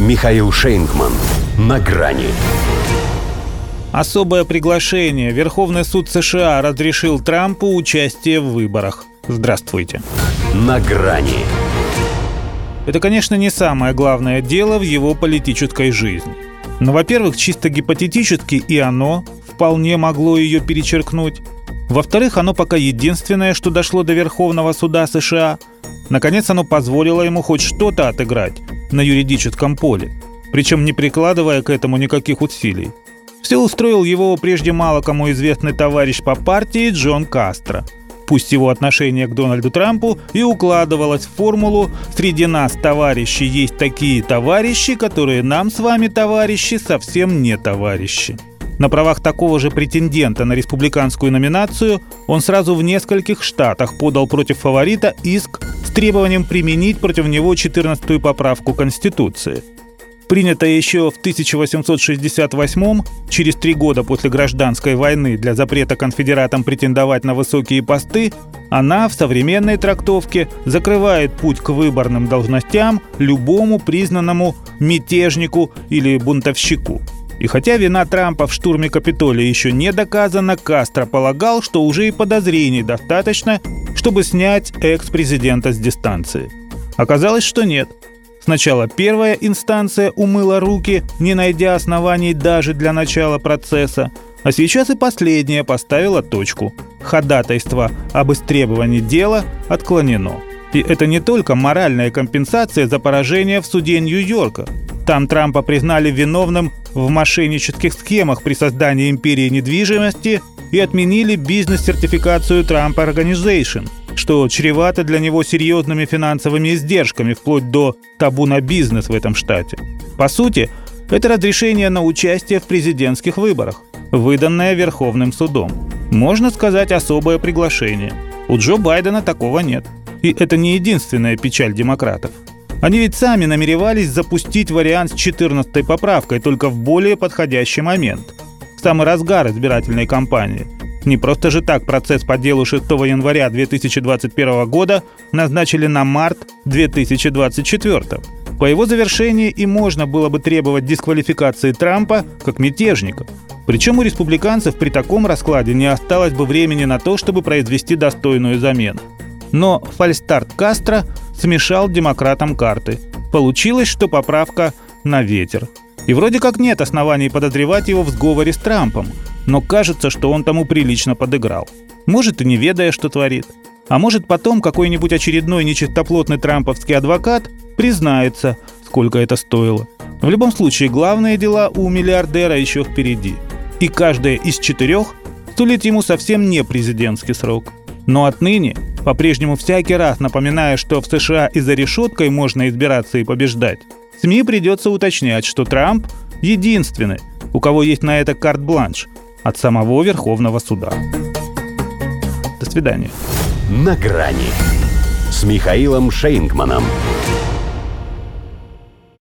Михаил Шейнгман. На грани. Особое приглашение. Верховный суд США разрешил Трампу участие в выборах. Здравствуйте. На грани. Это, конечно, не самое главное дело в его политической жизни. Но, во-первых, чисто гипотетически и оно вполне могло ее перечеркнуть. Во-вторых, оно пока единственное, что дошло до Верховного суда США. Наконец, оно позволило ему хоть что-то отыграть на юридическом поле, причем не прикладывая к этому никаких усилий. Все устроил его прежде мало кому известный товарищ по партии Джон Кастро. Пусть его отношение к Дональду Трампу и укладывалось в формулу «Среди нас, товарищи, есть такие товарищи, которые нам с вами, товарищи, совсем не товарищи». На правах такого же претендента на республиканскую номинацию он сразу в нескольких штатах подал против фаворита иск требованием применить против него 14-ю поправку Конституции. Принятая еще в 1868 через три года после гражданской войны для запрета конфедератам претендовать на высокие посты, она в современной трактовке закрывает путь к выборным должностям любому признанному мятежнику или бунтовщику – и хотя вина Трампа в штурме Капитолия еще не доказана, Кастро полагал, что уже и подозрений достаточно, чтобы снять экс-президента с дистанции. Оказалось, что нет. Сначала первая инстанция умыла руки, не найдя оснований даже для начала процесса, а сейчас и последняя поставила точку. Ходатайство об истребовании дела отклонено. И это не только моральная компенсация за поражение в суде Нью-Йорка. Там Трампа признали виновным в мошеннических схемах при создании империи недвижимости и отменили бизнес-сертификацию Trump Organization, что чревато для него серьезными финансовыми издержками, вплоть до табу на бизнес в этом штате. По сути, это разрешение на участие в президентских выборах, выданное Верховным судом. Можно сказать, особое приглашение. У Джо Байдена такого нет. И это не единственная печаль демократов. Они ведь сами намеревались запустить вариант с 14 поправкой, только в более подходящий момент. В самый разгар избирательной кампании. Не просто же так процесс по делу 6 января 2021 года назначили на март 2024. По его завершении и можно было бы требовать дисквалификации Трампа как мятежника. Причем у республиканцев при таком раскладе не осталось бы времени на то, чтобы произвести достойную замену. Но фальстарт Кастро смешал демократам карты. Получилось, что поправка на ветер. И вроде как нет оснований подозревать его в сговоре с Трампом, но кажется, что он тому прилично подыграл. Может и не ведая, что творит. А может потом какой-нибудь очередной нечистоплотный трамповский адвокат признается, сколько это стоило. В любом случае, главные дела у миллиардера еще впереди. И каждая из четырех сулит ему совсем не президентский срок. Но отныне по-прежнему всякий раз напоминая, что в США и за решеткой можно избираться и побеждать, СМИ придется уточнять, что Трамп единственный, у кого есть на это карт-бланш от самого Верховного суда. До свидания. На грани с Михаилом Шейнгманом.